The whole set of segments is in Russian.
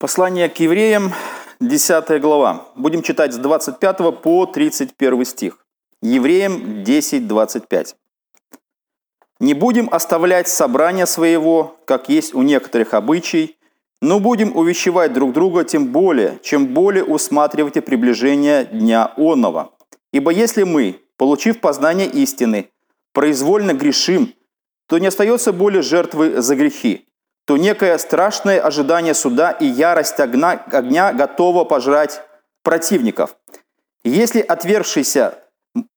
Послание к евреям, 10 глава. Будем читать с 25 по 31 стих. Евреям 10, 25. «Не будем оставлять собрания своего, как есть у некоторых обычай, но будем увещевать друг друга тем более, чем более усматривайте приближение дня онного. Ибо если мы, получив познание истины, произвольно грешим, то не остается более жертвы за грехи, то некое страшное ожидание суда и ярость огня, огня готова пожрать противников. Если отвергшийся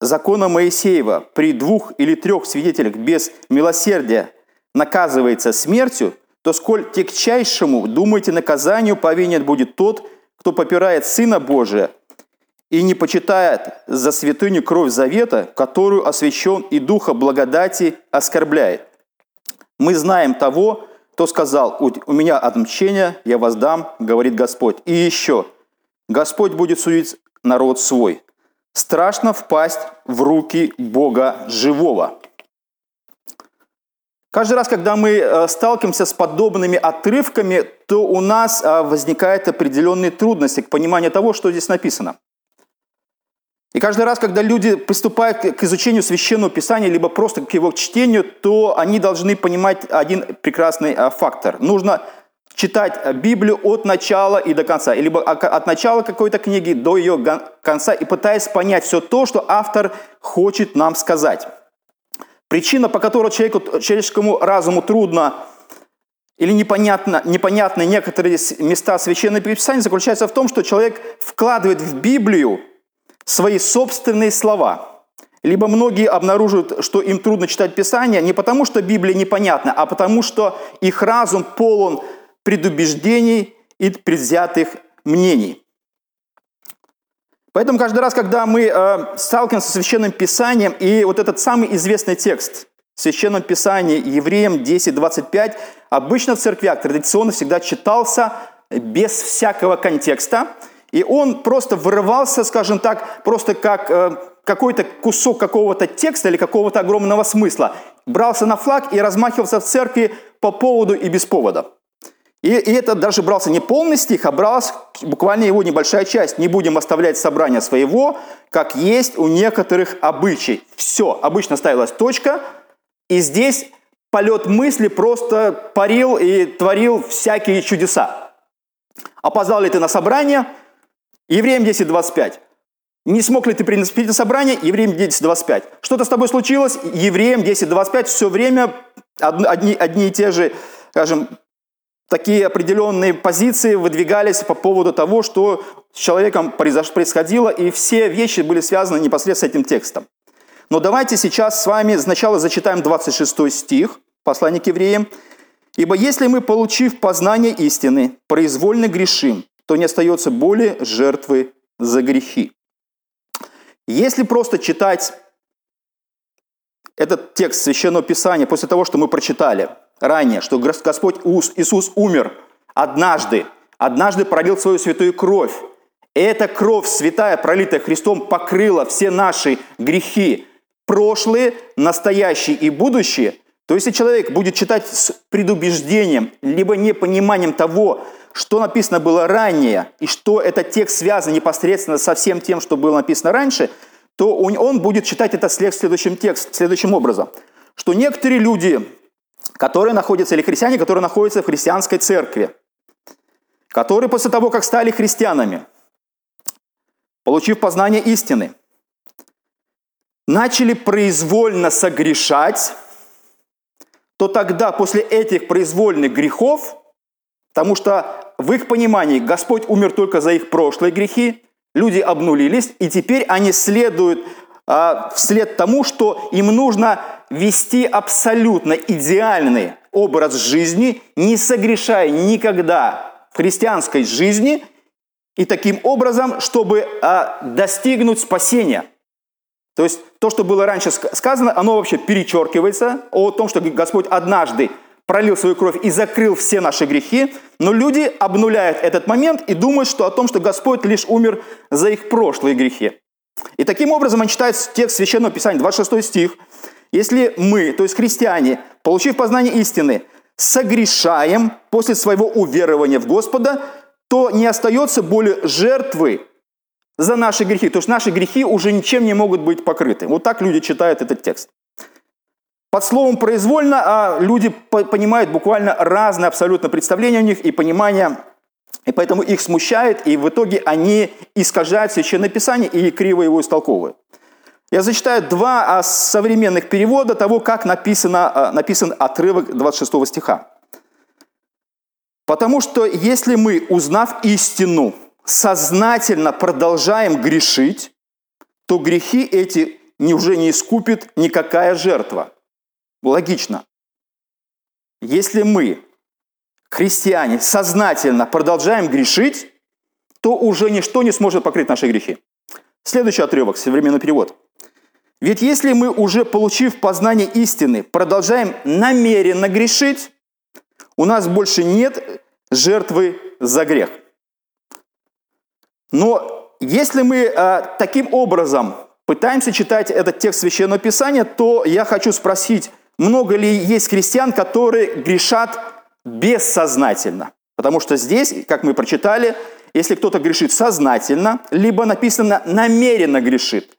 закона Моисеева при двух или трех свидетелях без милосердия наказывается смертью, то сколь тягчайшему, думаете, наказанию повинен будет тот, кто попирает Сына Божия и не почитает за святыню кровь завета, которую освящен и Духа благодати оскорбляет. Мы знаем того, кто сказал, у меня отмщение, я воздам, говорит Господь. И еще, Господь будет судить народ свой. Страшно впасть в руки Бога живого. Каждый раз, когда мы э, сталкиваемся с подобными отрывками, то у нас э, возникают определенные трудности к пониманию того, что здесь написано. И каждый раз, когда люди приступают к изучению священного писания, либо просто к его чтению, то они должны понимать один прекрасный а, фактор. Нужно читать Библию от начала и до конца, либо от начала какой-то книги до ее конца, и пытаясь понять все то, что автор хочет нам сказать. Причина, по которой человеку, человеческому разуму трудно или непонятно, непонятны некоторые места священного писания, заключается в том, что человек вкладывает в Библию свои собственные слова. Либо многие обнаруживают, что им трудно читать Писание не потому, что Библия непонятна, а потому, что их разум полон предубеждений и предвзятых мнений. Поэтому каждый раз, когда мы э, сталкиваемся с Священным Писанием, и вот этот самый известный текст в Священном Писании, Евреям 10.25, обычно в церквях традиционно всегда читался без всякого контекста – и он просто вырывался, скажем так, просто как э, какой-то кусок какого-то текста или какого-то огромного смысла. Брался на флаг и размахивался в церкви по поводу и без повода. И, и это даже брался не полный стих, а бралась буквально его небольшая часть. Не будем оставлять собрание своего, как есть у некоторых обычай. Все, обычно ставилась точка, и здесь полет мысли просто парил и творил всякие чудеса. Опоздал ли ты на собрание – Евреям 10.25. Не смог ли ты принести собрание? Евреям 10.25. Что-то с тобой случилось? Евреям 10.25. Все время одни, одни и те же, скажем, такие определенные позиции выдвигались по поводу того, что с человеком происходило, и все вещи были связаны непосредственно с этим текстом. Но давайте сейчас с вами сначала зачитаем 26 стих, послание к евреям. «Ибо если мы, получив познание истины, произвольно грешим, то не остается более жертвы за грехи. Если просто читать этот текст Священного Писания после того, что мы прочитали ранее, что Господь Иисус умер однажды, однажды пролил свою святую кровь, и эта кровь святая, пролитая Христом, покрыла все наши грехи, прошлые, настоящие и будущие, то если человек будет читать с предубеждением, либо непониманием того, что написано было ранее, и что этот текст связан непосредственно со всем тем, что было написано раньше, то он будет читать это следующим текст, следующим образом, что некоторые люди, которые находятся, или христиане, которые находятся в христианской церкви, которые после того, как стали христианами, получив познание истины, начали произвольно согрешать, то тогда после этих произвольных грехов, потому что в их понимании Господь умер только за их прошлые грехи, люди обнулились, и теперь они следуют а, вслед тому, что им нужно вести абсолютно идеальный образ жизни, не согрешая никогда в христианской жизни, и таким образом, чтобы а, достигнуть спасения. То есть то, что было раньше сказано, оно вообще перечеркивается о том, что Господь однажды пролил свою кровь и закрыл все наши грехи, но люди обнуляют этот момент и думают, что о том, что Господь лишь умер за их прошлые грехи. И таким образом он читает текст Священного Писания, 26 стих. «Если мы, то есть христиане, получив познание истины, согрешаем после своего уверования в Господа, то не остается более жертвы за наши грехи. То есть наши грехи уже ничем не могут быть покрыты. Вот так люди читают этот текст. Под словом «произвольно» а люди понимают буквально разные абсолютно представления у них и понимание, и поэтому их смущает, и в итоге они искажают Священное Писание и криво его истолковывают. Я зачитаю два а, современных перевода того, как написано, а, написан отрывок 26 стиха. «Потому что если мы, узнав истину, сознательно продолжаем грешить, то грехи эти уже не искупит никакая жертва. Логично. Если мы, христиане, сознательно продолжаем грешить, то уже ничто не сможет покрыть наши грехи. Следующий отрывок, современный перевод. Ведь если мы, уже получив познание истины, продолжаем намеренно грешить, у нас больше нет жертвы за грех. Но если мы э, таким образом пытаемся читать этот текст Священного Писания, то я хочу спросить, много ли есть христиан, которые грешат бессознательно. Потому что здесь, как мы прочитали, если кто-то грешит сознательно, либо написано намеренно грешит.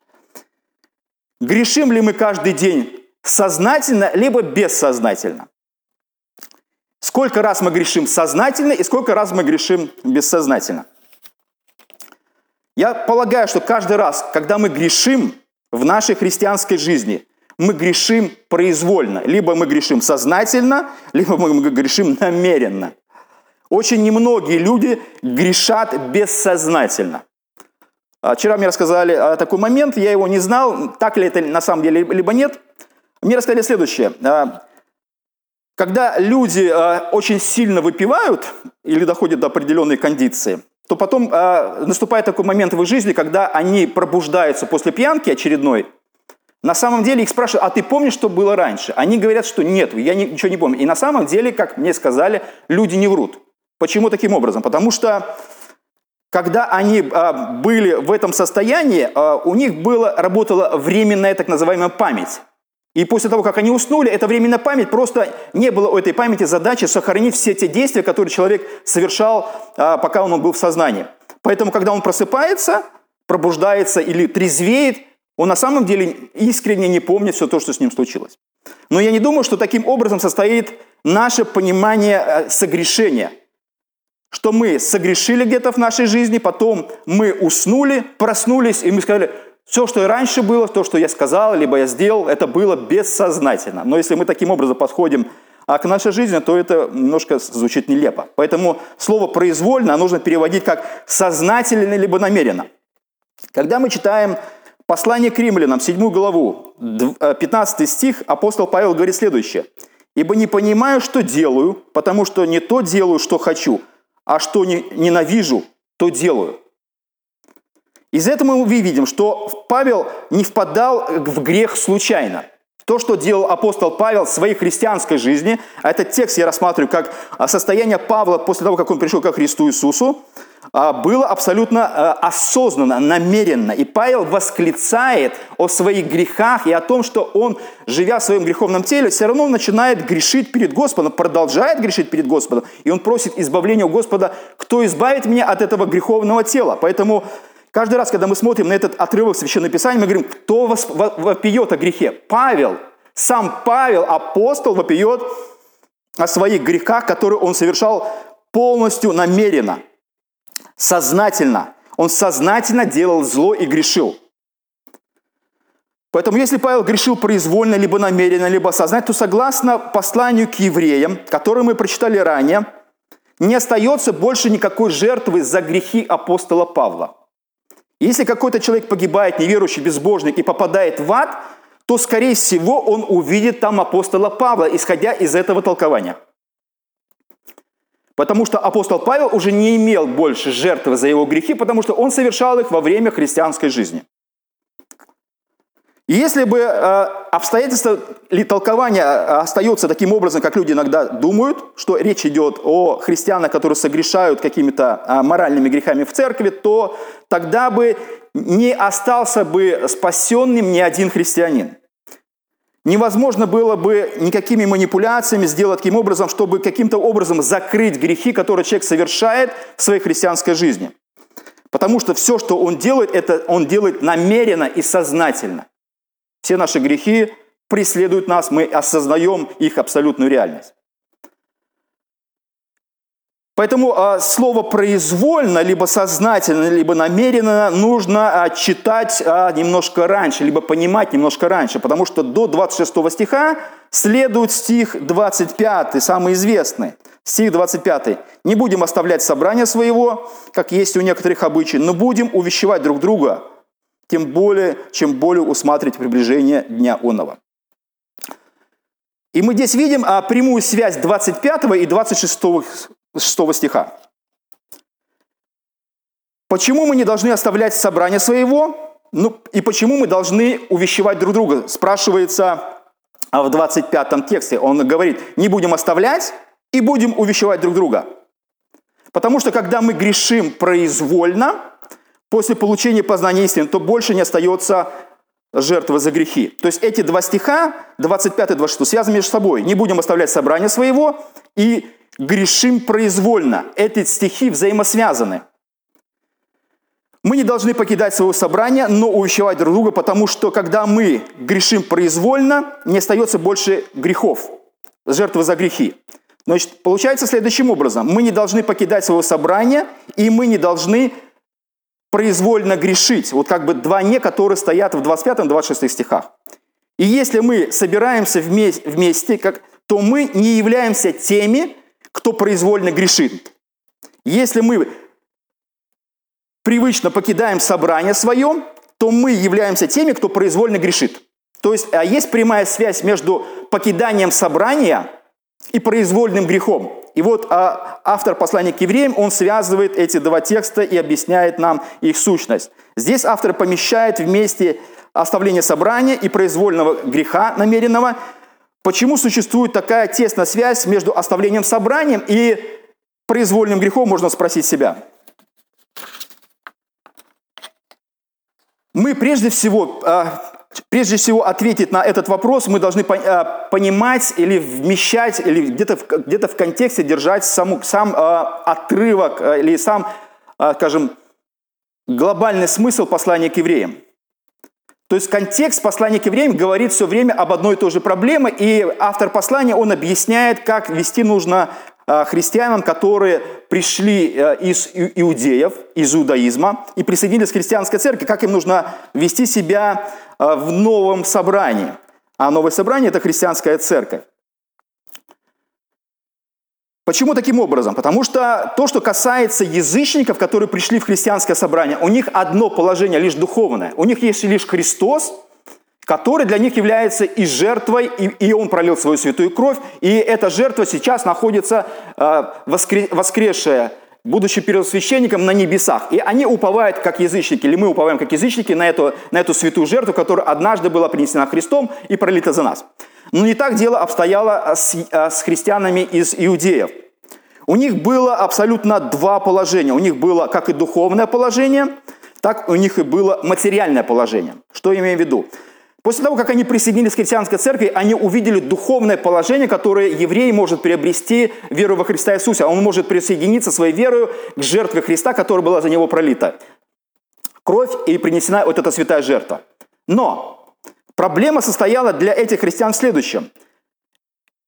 Грешим ли мы каждый день сознательно, либо бессознательно? Сколько раз мы грешим сознательно и сколько раз мы грешим бессознательно? Я полагаю, что каждый раз, когда мы грешим в нашей христианской жизни – мы грешим произвольно. Либо мы грешим сознательно, либо мы грешим намеренно. Очень немногие люди грешат бессознательно. А вчера мне рассказали такой момент, я его не знал, так ли это на самом деле, либо нет. Мне рассказали следующее. А, когда люди а, очень сильно выпивают или доходят до определенной кондиции, то потом наступает такой момент в их жизни, когда они пробуждаются после пьянки очередной – на самом деле их спрашивают, а ты помнишь, что было раньше? Они говорят, что нет, я ничего не помню. И на самом деле, как мне сказали, люди не врут. Почему таким образом? Потому что когда они а, были в этом состоянии, а, у них было, работала временная так называемая память. И после того, как они уснули, эта временная память, просто не было у этой памяти задачи сохранить все те действия, которые человек совершал, а, пока он был в сознании. Поэтому, когда он просыпается, пробуждается или трезвеет, он на самом деле искренне не помнит все то, что с ним случилось. Но я не думаю, что таким образом состоит наше понимание э, согрешения. Что мы согрешили где-то в нашей жизни, потом мы уснули, проснулись, и мы сказали, все, что и раньше было, то, что я сказал, либо я сделал, это было бессознательно. Но если мы таким образом подходим а к нашей жизни, то это немножко звучит нелепо. Поэтому слово «произвольно» нужно переводить как «сознательно» либо «намеренно». Когда мы читаем Послание к римлянам, 7 главу, 15 э, стих, апостол Павел говорит следующее. «Ибо не понимаю, что делаю, потому что не то делаю, что хочу, а что не, ненавижу, то делаю». Из этого мы видим, что Павел не впадал в грех случайно. То, что делал апостол Павел в своей христианской жизни, а этот текст я рассматриваю как состояние Павла после того, как он пришел ко Христу Иисусу, а, было абсолютно э, осознанно, намеренно. И Павел восклицает о своих грехах и о том, что он, живя в своем греховном теле, все равно начинает грешить перед Господом, продолжает грешить перед Господом. И он просит избавления у Господа, кто избавит меня от этого греховного тела. Поэтому каждый раз, когда мы смотрим на этот отрывок Священного Писания, мы говорим, кто вопиет о грехе? Павел. Сам Павел, апостол, вопиет о своих грехах, которые он совершал полностью намеренно – Сознательно. Он сознательно делал зло и грешил. Поэтому если Павел грешил произвольно, либо намеренно, либо сознательно, то согласно посланию к евреям, которое мы прочитали ранее, не остается больше никакой жертвы за грехи апостола Павла. Если какой-то человек погибает, неверующий, безбожник, и попадает в ад, то, скорее всего, он увидит там апостола Павла, исходя из этого толкования – Потому что апостол Павел уже не имел больше жертвы за его грехи, потому что он совершал их во время христианской жизни. И если бы э, обстоятельства или толкование э, остается таким образом, как люди иногда думают, что речь идет о христианах, которые согрешают какими-то э, моральными грехами в церкви, то тогда бы не остался бы спасенным ни один христианин. Невозможно было бы никакими манипуляциями сделать таким образом, чтобы каким-то образом закрыть грехи, которые человек совершает в своей христианской жизни. Потому что все, что он делает, это он делает намеренно и сознательно. Все наши грехи преследуют нас, мы осознаем их абсолютную реальность. Поэтому а, слово произвольно, либо сознательно, либо намеренно нужно а, читать а, немножко раньше, либо понимать немножко раньше, потому что до 26 стиха следует стих 25, самый известный. Стих 25. «Не будем оставлять собрание своего, как есть у некоторых обычай, но будем увещевать друг друга, тем более, чем более усматривать приближение дня онного». И мы здесь видим прямую связь 25 и 26 6 стиха. Почему мы не должны оставлять собрание своего? Ну, и почему мы должны увещевать друг друга? Спрашивается а в 25 тексте. Он говорит, не будем оставлять и будем увещевать друг друга. Потому что когда мы грешим произвольно, после получения познания истины, то больше не остается жертвы за грехи. То есть эти два стиха, 25 и 26, связаны между собой. Не будем оставлять собрание своего и грешим произвольно. Эти стихи взаимосвязаны. Мы не должны покидать своего собрания, но увещевать друг друга, потому что когда мы грешим произвольно, не остается больше грехов, жертвы за грехи. Значит, получается следующим образом. Мы не должны покидать своего собрания, и мы не должны произвольно грешить. Вот как бы два «не», которые стоят в 25-26 стихах. И если мы собираемся вместе, как, то мы не являемся теми, кто произвольно грешит. Если мы привычно покидаем собрание свое, то мы являемся теми, кто произвольно грешит. То есть а есть прямая связь между покиданием собрания и произвольным грехом. И вот а, автор послания к евреям, он связывает эти два текста и объясняет нам их сущность. Здесь автор помещает вместе оставление собрания и произвольного греха намеренного – Почему существует такая тесная связь между оставлением собранием и произвольным грехом, можно спросить себя. Мы прежде всего, а, прежде всего ответить на этот вопрос, мы должны а, понимать или вмещать, или где-то где в контексте держать саму, сам а, отрывок или сам, скажем, глобальный смысл послания к евреям. То есть контекст послания к евреям говорит все время об одной и той же проблеме, и автор послания, он объясняет, как вести нужно а, христианам, которые пришли э, из иудеев, из иудаизма и присоединились к христианской церкви, как им нужно вести себя в новом собрании. А новое собрание – это христианская церковь. Почему таким образом? Потому что то, что касается язычников, которые пришли в христианское собрание, у них одно положение, лишь духовное. У них есть лишь Христос, который для них является и жертвой, и, и Он пролил свою святую кровь, и эта жертва сейчас находится э, воскре, воскресшая, будучи первосвященником на небесах. И они уповают, как язычники, или мы уповаем, как язычники, на эту, на эту святую жертву, которая однажды была принесена Христом и пролита за нас. Но не так дело обстояло с, а, с христианами из иудеев. У них было абсолютно два положения. У них было как и духовное положение, так у них и было материальное положение. Что я имею в виду? После того, как они присоединились к христианской церкви, они увидели духовное положение, которое еврей может приобрести веру во Христа Иисуса. Он может присоединиться своей верою к жертве Христа, которая была за него пролита. Кровь и принесена вот эта святая жертва. Но Проблема состояла для этих христиан в следующем.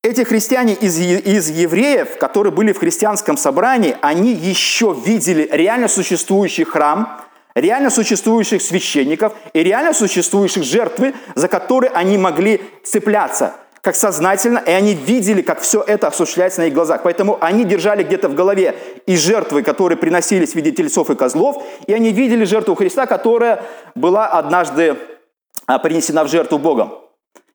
Эти христиане из, из евреев, которые были в христианском собрании, они еще видели реально существующий храм, реально существующих священников и реально существующих жертвы, за которые они могли цепляться, как сознательно, и они видели, как все это осуществляется на их глазах. Поэтому они держали где-то в голове и жертвы, которые приносились в виде тельцов и козлов, и они видели жертву Христа, которая была однажды а, принесена в жертву Богом.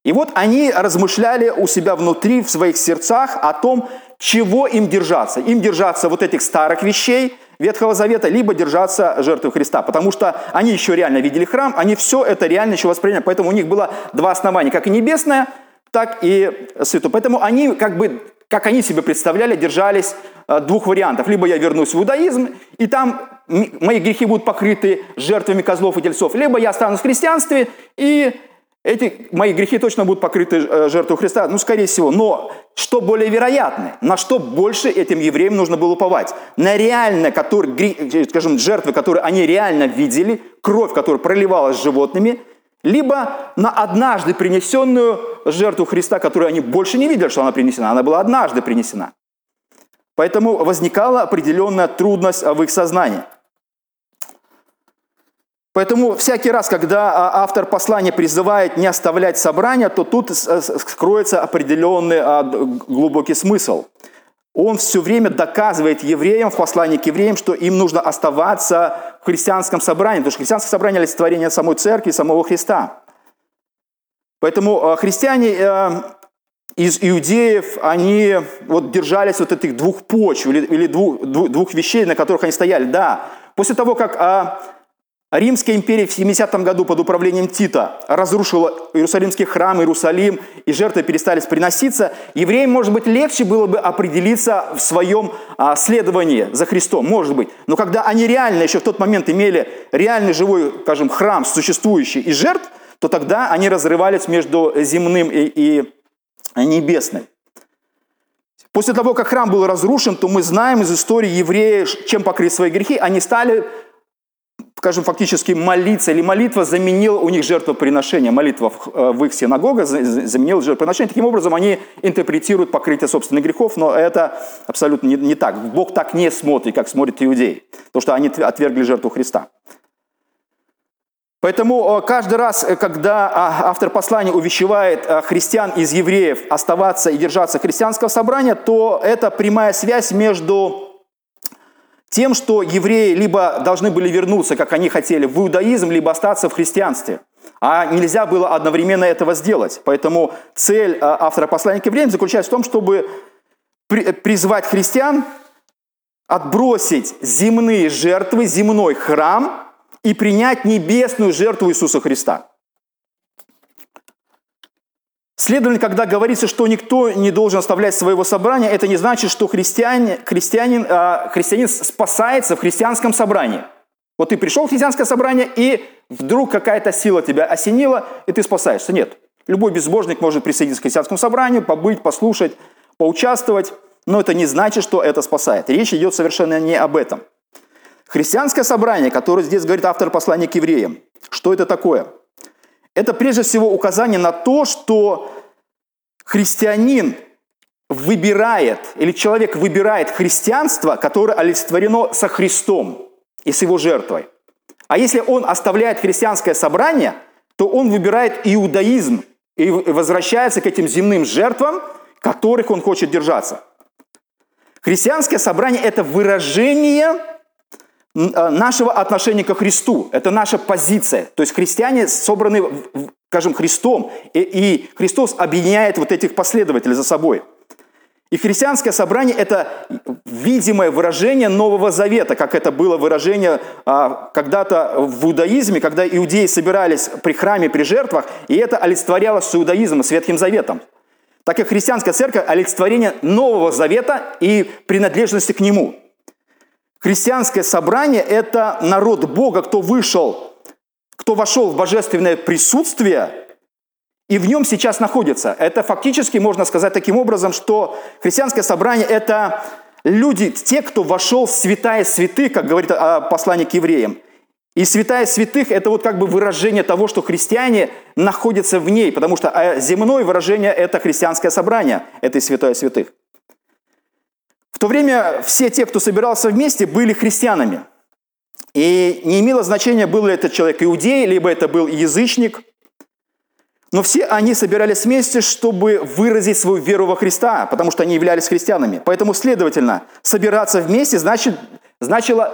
И вот они размышляли у себя внутри, в своих сердцах о том, чего им держаться. Им держаться вот этих старых вещей Ветхого Завета, либо держаться жертвы Христа. Потому что они еще реально видели храм, они все это реально еще восприняли. Поэтому у них было два основания, как и небесное, так и святое. Поэтому они как бы как они себе представляли, держались э, двух вариантов. Либо я вернусь в иудаизм, и там мои грехи будут покрыты жертвами козлов и тельцов, либо я останусь в христианстве, и эти мои грехи точно будут покрыты э, жертвой Христа, ну, скорее всего. Но что более вероятно? На что больше этим евреям нужно было уповать? На реально, которые, э, скажем, жертвы, которые они реально видели, кровь, которая проливалась животными, либо на однажды принесенную жертву Христа, которую они больше не видели, что она принесена. Она была однажды принесена. Поэтому возникала определенная трудность в их сознании. Поэтому всякий раз, когда а, автор послания призывает не оставлять собрания, то тут скроется определенный а, глубокий смысл. Он все время доказывает евреям в послании к евреям, что им нужно оставаться в христианском собрании, потому что христианское собрание – олицетворение самой церкви, самого Христа. Поэтому а, христиане из иудеев, они вот держались вот этих двух почв или двух, двух вещей, на которых они стояли. Да, после того, как Римская империя в 70 году под управлением Тита разрушила Иерусалимский храм, Иерусалим, и жертвы перестали приноситься. Евреям, может быть, легче было бы определиться в своем а, следовании за Христом, может быть. Но когда они реально еще в тот момент имели реальный живой, скажем, храм, существующий и жертв, то тогда они разрывались между земным и, и небесным. После того, как храм был разрушен, то мы знаем из истории евреев, чем покрыть свои грехи, они стали скажем, фактически молиться, или молитва заменила у них жертвоприношение, молитва в, э, их синагогах заменила жертвоприношение. Таким образом, они интерпретируют покрытие собственных грехов, но это абсолютно не, не так. Бог так не смотрит, как смотрят иудеи, потому что они отвергли жертву Христа. Поэтому э, каждый раз, э, когда а, автор послания увещевает христиан из евреев оставаться и держаться христианского собрания, то это прямая связь между тем, что евреи либо должны были вернуться, как они хотели, в иудаизм, либо остаться в христианстве. А нельзя было одновременно этого сделать. Поэтому цель а, автора послания к евреям заключается в том, чтобы призвать христиан отбросить земные жертвы, земной храм и принять небесную жертву Иисуса Христа. Следовательно, когда говорится, что никто не должен оставлять своего собрания, это не значит, что христианин, христианин, э, христианин спасается в христианском собрании. Вот ты пришел в христианское собрание, и вдруг какая-то сила тебя осенила, и ты спасаешься. Нет. Любой безбожник может присоединиться к христианскому собранию, побыть, послушать, поучаствовать, но это не значит, что это спасает. Речь идет совершенно не об этом. Христианское собрание, которое здесь говорит автор послания к евреям, что это такое – это прежде всего указание на то, что христианин выбирает, или человек выбирает христианство, которое олицетворено со Христом и с его жертвой. А если он оставляет христианское собрание, то он выбирает иудаизм и возвращается к этим земным жертвам, которых он хочет держаться. Христианское собрание – это выражение нашего отношения ко Христу. Это наша позиция. То есть христиане собраны, скажем, Христом, и, и Христос объединяет вот этих последователей за собой. И христианское собрание – это видимое выражение Нового Завета, как это было выражение а, когда-то в иудаизме, когда иудеи собирались при храме, при жертвах, и это олицетворялось с иудаизмом, с Ветхим Заветом. Так как христианская церковь – олицетворение Нового Завета и принадлежности к нему – Христианское собрание – это народ Бога, кто вышел, кто вошел в божественное присутствие и в нем сейчас находится. Это фактически можно сказать таким образом, что христианское собрание – это люди, те, кто вошел в святая святых, как говорит послание к евреям. И святая святых – это вот как бы выражение того, что христиане находятся в ней, потому что а, земное выражение – это христианское собрание, это и святая святых то время все те, кто собирался вместе, были христианами. И не имело значения, был ли этот человек иудей, либо это был язычник. Но все они собирались вместе, чтобы выразить свою веру во Христа, потому что они являлись христианами. Поэтому, следовательно, собираться вместе значит, значило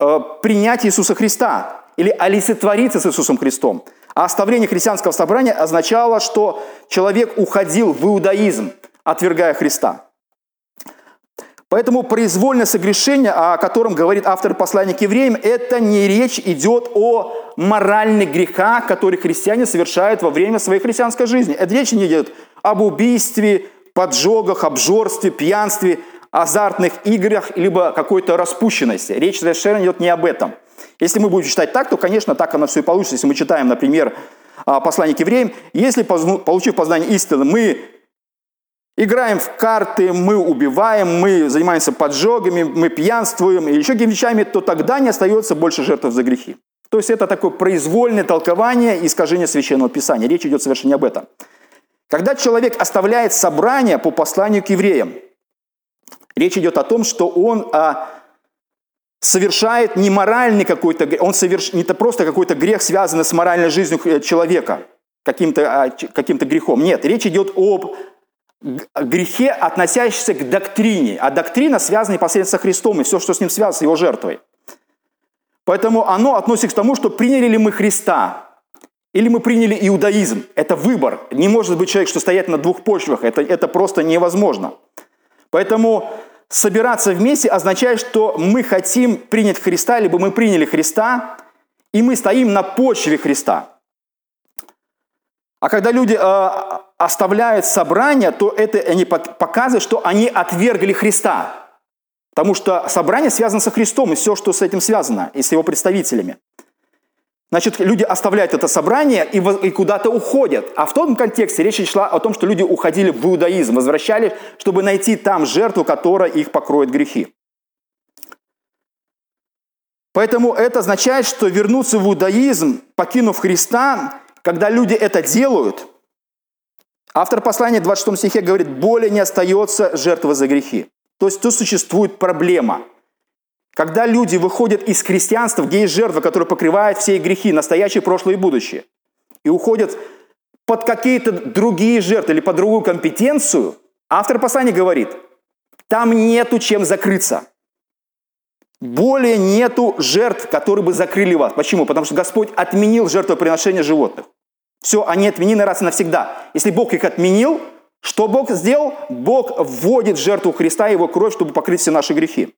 э, принять Иисуса Христа или олицетвориться с Иисусом Христом. А оставление христианского собрания означало, что человек уходил в иудаизм, отвергая Христа. Поэтому произвольное согрешение, о котором говорит автор послания к евреям, это не речь идет о моральных грехах, которые христиане совершают во время своей христианской жизни. Это речь не идет об убийстве, поджогах, обжорстве, пьянстве, азартных играх, либо какой-то распущенности. Речь совершенно идет не об этом. Если мы будем читать так, то, конечно, так оно все и получится. Если мы читаем, например, а, послание к евреям, если, получив познание истины, мы играем в карты, мы убиваем, мы занимаемся поджогами, мы пьянствуем и еще какими вещами, то тогда не остается больше жертв за грехи. То есть это такое произвольное толкование и искажение Священного Писания. Речь идет совершенно не об этом. Когда человек оставляет собрание по посланию к евреям, речь идет о том, что он а, совершает не моральный какой-то грех, он соверш... не просто какой-то грех, связанный с моральной жизнью э, человека, каким-то а, каким грехом. Нет, речь идет об грехе, относящемся к доктрине. А доктрина связана непосредственно с Христом и все, что с ним связано, с его жертвой. Поэтому оно относится к тому, что приняли ли мы Христа, или мы приняли иудаизм. Это выбор. Не может быть человек, что стоять на двух почвах. Это, это просто невозможно. Поэтому собираться вместе означает, что мы хотим принять Христа, либо мы приняли Христа, и мы стоим на почве Христа. А когда люди э, оставляют собрание, то это они показывают, что они отвергли Христа. Потому что собрание связано со Христом и все, что с этим связано, и с его представителями. Значит, люди оставляют это собрание и, и куда-то уходят. А в том контексте речь шла о том, что люди уходили в иудаизм, возвращались, чтобы найти там жертву, которая их покроет грехи. Поэтому это означает, что вернуться в иудаизм, покинув Христа, когда люди это делают, автор послания в 26 стихе говорит, более не остается жертва за грехи. То есть тут существует проблема – когда люди выходят из христианства, где есть жертва, которая покрывает все их грехи, настоящее, прошлое и будущее, и уходят под какие-то другие жертвы или под другую компетенцию, автор послания говорит, там нету чем закрыться. Более нету жертв, которые бы закрыли вас. Почему? Потому что Господь отменил жертвоприношение животных. Все, они отменены раз и навсегда. Если Бог их отменил, что Бог сделал? Бог вводит жертву Христа и его кровь, чтобы покрыть все наши грехи.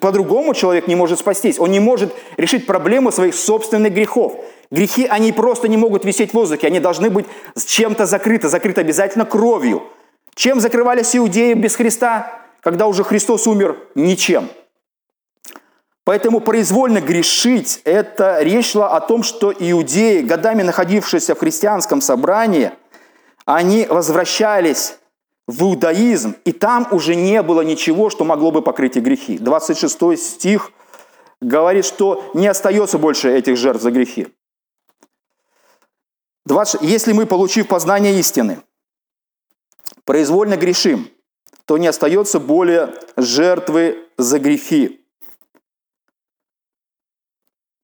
По-другому человек не может спастись. Он не может решить проблему своих собственных грехов. Грехи, они просто не могут висеть в воздухе. Они должны быть с чем-то закрыты. Закрыты обязательно кровью. Чем закрывались иудеи без Христа, когда уже Христос умер? Ничем. Поэтому произвольно грешить – это речь шла о том, что иудеи, годами находившиеся в христианском собрании, они возвращались в иудаизм, и там уже не было ничего, что могло бы покрыть их грехи. 26 стих говорит, что не остается больше этих жертв за грехи. 20, Если мы, получив познание истины, произвольно грешим, то не остается более жертвы за грехи.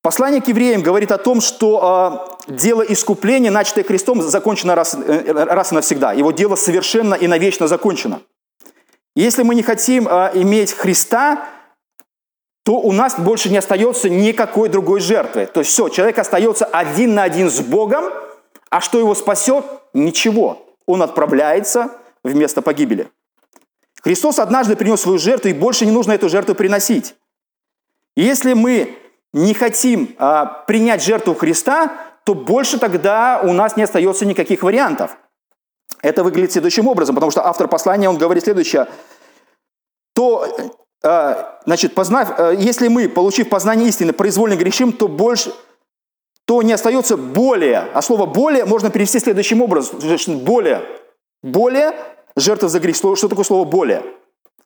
Послание к евреям говорит о том, что э, дело искупления, начатое Христом, закончено раз, э, раз и навсегда. Его дело совершенно и навечно закончено. Если мы не хотим э, иметь Христа, то у нас больше не остается никакой другой жертвы. То есть все, человек остается один на один с Богом, а что его спасет? Ничего. Он отправляется в место погибели. Христос однажды принес свою жертву, и больше не нужно эту жертву приносить. Если мы не хотим а, принять жертву Христа, то больше тогда у нас не остается никаких вариантов. Это выглядит следующим образом, потому что автор послания, он говорит следующее. То, а, значит, познав, а, если мы, получив познание истины, произвольно грешим, то больше, то не остается более. А слово «более» можно перевести следующим образом. Более. Более жертва за грех. Что такое слово «более»?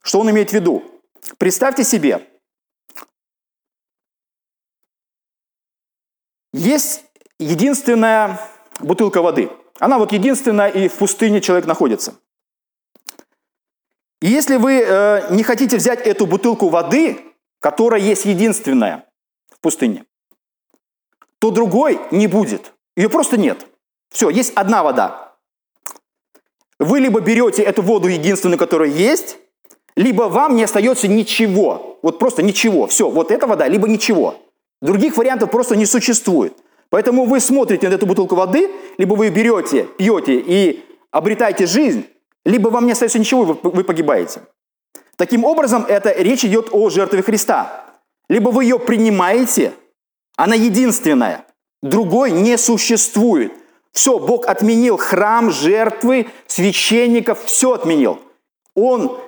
Что он имеет в виду? Представьте себе, Есть единственная бутылка воды. Она вот единственная, и в пустыне человек находится. И если вы э, не хотите взять эту бутылку воды, которая есть единственная в пустыне, то другой не будет. Ее просто нет. Все, есть одна вода. Вы либо берете эту воду единственную, которая есть, либо вам не остается ничего. Вот просто ничего. Все, вот эта вода, либо ничего. Других вариантов просто не существует. Поэтому вы смотрите на эту бутылку воды, либо вы берете, пьете и обретаете жизнь, либо вам не остается ничего, вы погибаете. Таким образом, это речь идет о жертве Христа. Либо вы ее принимаете, она единственная, другой не существует. Все, Бог отменил храм, жертвы, священников, все отменил. Он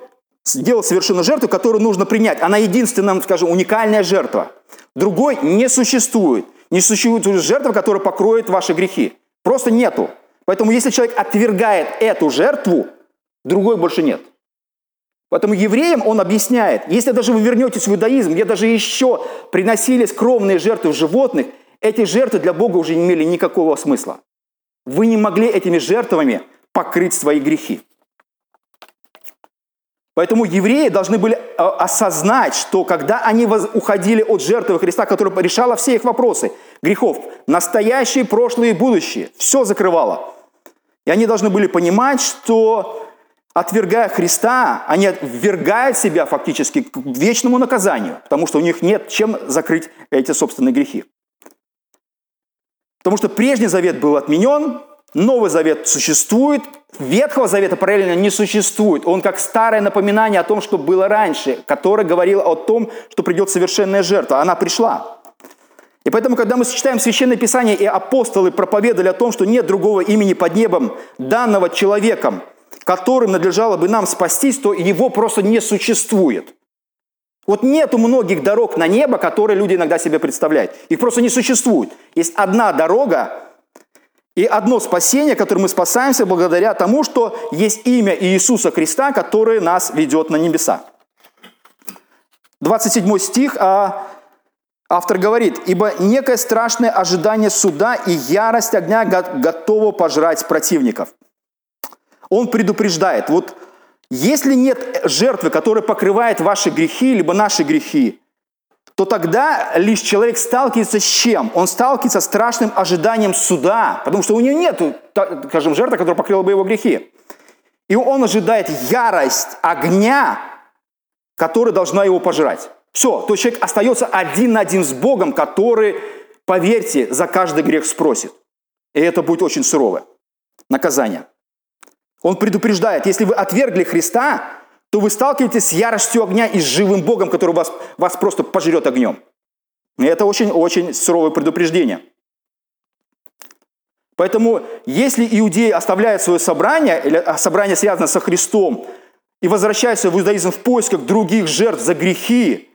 сделал совершенную жертву, которую нужно принять. Она единственная, скажем, уникальная жертва – Другой не существует. Не существует жертва, которая покроет ваши грехи. Просто нету. Поэтому если человек отвергает эту жертву, другой больше нет. Поэтому евреям он объясняет, если даже вы вернетесь в иудаизм, где даже еще приносились кровные жертвы животных, эти жертвы для Бога уже не имели никакого смысла. Вы не могли этими жертвами покрыть свои грехи. Поэтому евреи должны были э, осознать, что когда они уходили от жертвы Христа, которая решала все их вопросы, грехов, настоящие, прошлые и будущие, все закрывало. И они должны были понимать, что отвергая Христа, они ввергают себя фактически к вечному наказанию, потому что у них нет чем закрыть эти собственные грехи. Потому что прежний завет был отменен, Новый Завет существует, Ветхого Завета параллельно не существует. Он как старое напоминание о том, что было раньше, которое говорило о том, что придет совершенная жертва. Она пришла. И поэтому, когда мы сочетаем Священное Писание и апостолы проповедовали о том, что нет другого имени под небом, данного человеком, которым надлежало бы нам спастись, то его просто не существует. Вот нету многих дорог на небо, которые люди иногда себе представляют. Их просто не существует. Есть одна дорога, и одно спасение, которое мы спасаемся благодаря тому, что есть имя Иисуса Христа, которое нас ведет на небеса. 27 стих, а автор говорит, «Ибо некое страшное ожидание суда и ярость огня готово пожрать противников». Он предупреждает, вот если нет жертвы, которая покрывает ваши грехи, либо наши грехи, то тогда лишь человек сталкивается с чем? Он сталкивается с страшным ожиданием суда, потому что у него нет, скажем, жертвы, которая покрыла бы его грехи. И он ожидает ярость огня, которая должна его пожрать. Все, то человек остается один на один с Богом, который, поверьте, за каждый грех спросит. И это будет очень суровое наказание. Он предупреждает, если вы отвергли Христа, то вы сталкиваетесь с яростью огня и с живым Богом, который вас, вас просто пожрет огнем. И это очень-очень суровое предупреждение. Поэтому, если иудеи оставляют свое собрание, или а, собрание связано со Христом, и возвращаются в иудаизм в поисках других жертв за грехи,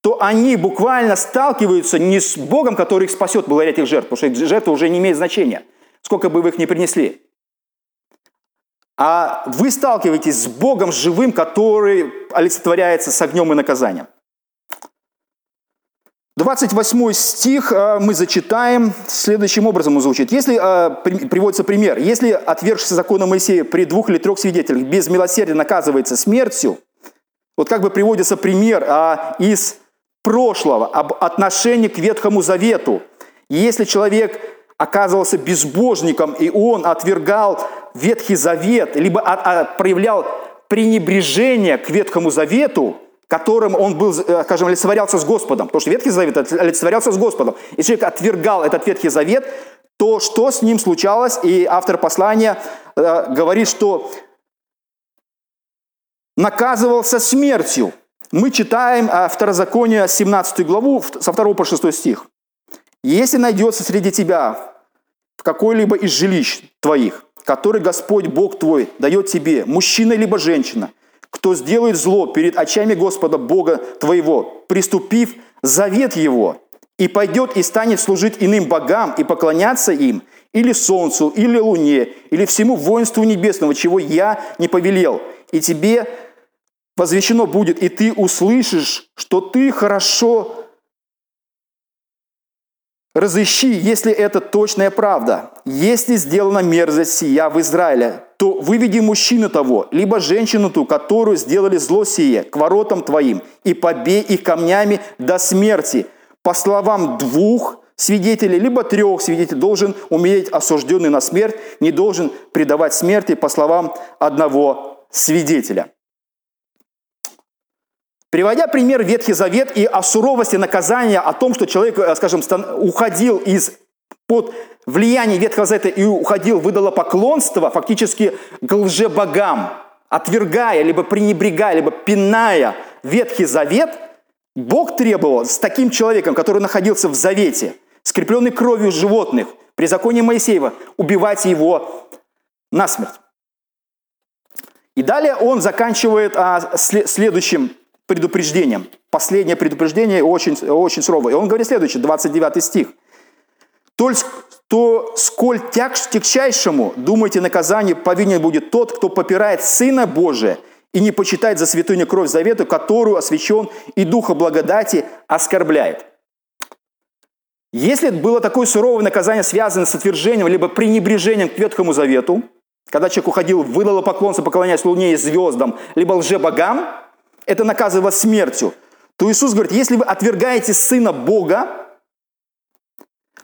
то они буквально сталкиваются не с Богом, который их спасет благодаря этих жертв, потому что жертвы уже не имеют значения, сколько бы вы их ни принесли а вы сталкиваетесь с Богом живым, который олицетворяется с огнем и наказанием. 28 стих э, мы зачитаем, следующим образом он звучит. Если, э, приводится пример, если отвергшийся закона Моисея при двух или трех свидетелях без милосердия наказывается смертью, вот как бы приводится пример а, из прошлого, об отношении к Ветхому Завету. Если человек оказывался безбожником, и он отвергал Ветхий Завет, либо от, проявлял пренебрежение к Ветхому Завету, которым он был, э, скажем, олицетворялся с Господом. Потому что Ветхий Завет олицетворялся с Господом. Если человек отвергал этот Ветхий Завет, то что с ним случалось? И автор послания э, говорит, что наказывался смертью. Мы читаем э, Второзаконие, 17 главу, со 2 по 6 стих. «Если найдется среди тебя в какой-либо из жилищ твоих который Господь Бог твой дает тебе, мужчина либо женщина, кто сделает зло перед очами Господа Бога твоего, приступив завет его, и пойдет и станет служить иным богам и поклоняться им, или солнцу, или луне, или всему воинству небесному, чего я не повелел, и тебе возвещено будет, и ты услышишь, что ты хорошо Разыщи, если это точная правда. Если сделана мерзость сия в Израиле, то выведи мужчину того, либо женщину ту, которую сделали зло сие, к воротам твоим, и побей их камнями до смерти. По словам двух свидетелей, либо трех свидетелей, должен умереть осужденный на смерть, не должен предавать смерти, по словам одного свидетеля. Приводя пример Ветхий Завет и о суровости наказания, о том, что человек, э, скажем, уходил из под влияние Ветхого Завета и уходил выдало поклонство фактически к лжебогам, отвергая, либо пренебрегая, либо пиная Ветхий Завет, Бог требовал с таким человеком, который находился в Завете, скрепленный кровью животных, при законе Моисеева, убивать его насмерть. И далее он заканчивает а, следующим предупреждением. Последнее предупреждение очень, очень суровое. И он говорит следующее, 29 стих. То то сколь тягчайшему, думаете, наказание повинен будет тот, кто попирает Сына Божия и не почитает за святыню кровь завету, которую освящен и Духа благодати оскорбляет. Если было такое суровое наказание, связанное с отвержением либо пренебрежением к Ветхому Завету, когда человек уходил в идолопоклонство, поклоняясь Луне и звездам, либо лжебогам, это наказывало смертью, то Иисус говорит, если вы отвергаете Сына Бога,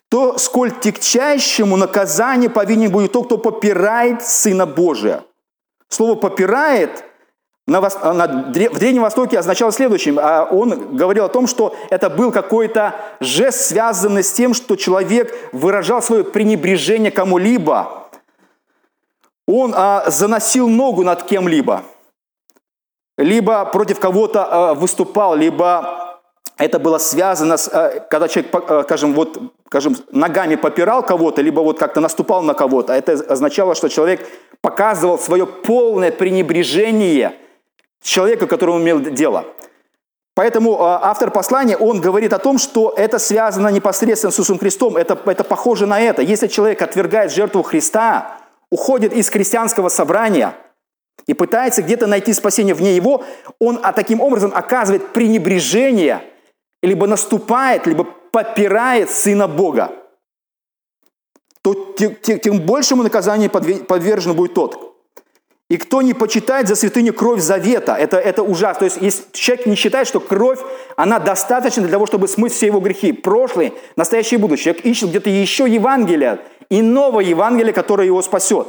то сколь тягчайшему наказание повинен будет тот, кто попирает Сына Божия. Слово «попирает» на, на, в Древнем Востоке означало следующее. А он говорил о том, что это был какой-то жест, связанный с тем, что человек выражал свое пренебрежение кому-либо. Он а, заносил ногу над кем-либо, либо против кого-то а, выступал, либо это было связано с, э, когда человек, э, скажем, вот, скажем, ногами попирал кого-то, либо вот как-то наступал на кого-то. Это означало, что человек показывал свое полное пренебрежение человека, которому имел дело. Поэтому э, автор послания, он говорит о том, что это связано непосредственно с Иисусом Христом. Это, это похоже на это. Если человек отвергает жертву Христа, уходит из христианского собрания и пытается где-то найти спасение вне его, он а таким образом оказывает пренебрежение – либо наступает, либо попирает Сына Бога, то тем, большему наказанию подвержен будет тот. И кто не почитает за святыню кровь завета, это, это ужасно. То есть если человек не считает, что кровь, она достаточна для того, чтобы смыть все его грехи, прошлые, настоящее и будущее. Человек ищет где-то еще Евангелие, иного Евангелия, которое его спасет.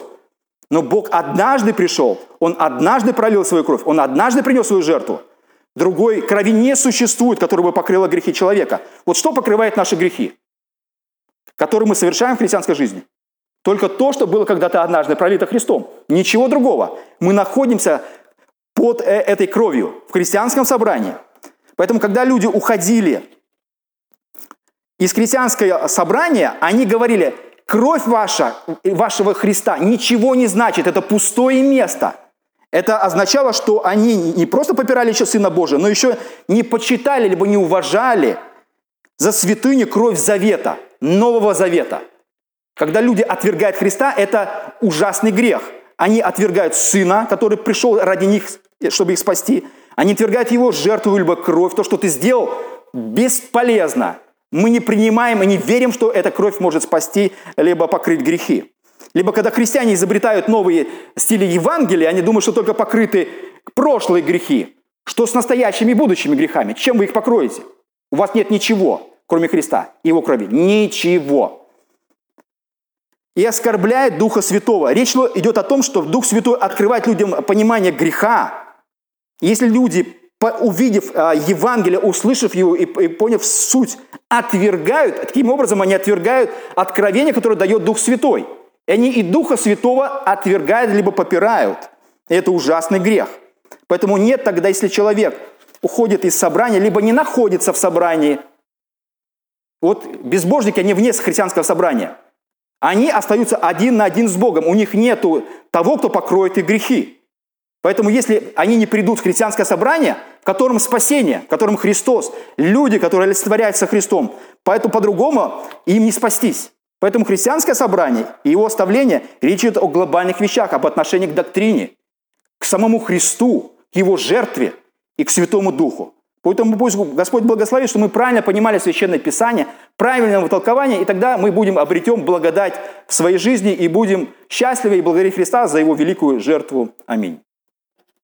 Но Бог однажды пришел, Он однажды пролил свою кровь, Он однажды принес свою жертву – Другой крови не существует, которая бы покрыла грехи человека. Вот что покрывает наши грехи, которые мы совершаем в христианской жизни? Только то, что было когда-то однажды пролито Христом. Ничего другого. Мы находимся под э, этой кровью в христианском собрании. Поэтому, когда люди уходили из христианского собрания, они говорили, кровь ваша, вашего Христа ничего не значит, это пустое место – это означало, что они не просто попирали еще Сына Божия, но еще не почитали, либо не уважали за святыню кровь завета, Нового Завета. Когда люди отвергают Христа, это ужасный грех. Они отвергают Сына, который пришел ради них, чтобы их спасти. Они отвергают Его жертву, либо кровь. То, что ты сделал, бесполезно. Мы не принимаем и не верим, что эта кровь может спасти, либо покрыть грехи. Либо когда христиане изобретают новые стили Евангелия, они думают, что только покрыты прошлые грехи. Что с настоящими и будущими грехами? Чем вы их покроете? У вас нет ничего, кроме Христа и Его крови. Ничего. И оскорбляет Духа Святого. Речь идет о том, что Дух Святой открывает людям понимание греха. Если люди, увидев а, Евангелие, услышав его и поняв суть, отвергают, таким образом они отвергают откровение, которое дает Дух Святой – и они и Духа Святого отвергают, либо попирают. И это ужасный грех. Поэтому нет тогда, если человек уходит из собрания, либо не находится в собрании. Вот безбожники, они вне христианского собрания. Они остаются один на один с Богом. У них нет того, кто покроет их грехи. Поэтому если они не придут в христианское собрание, в котором спасение, в котором Христос, люди, которые олицетворяются Христом, поэтому по-другому им не спастись. Поэтому христианское собрание и его оставление речь о глобальных вещах, об отношении к доктрине, к самому Христу, к его жертве и к Святому Духу. Поэтому пусть Господь благословит, что мы правильно понимали Священное Писание, правильное толкование, и тогда мы будем обретем благодать в своей жизни и будем счастливы и благодарить Христа за Его великую жертву. Аминь.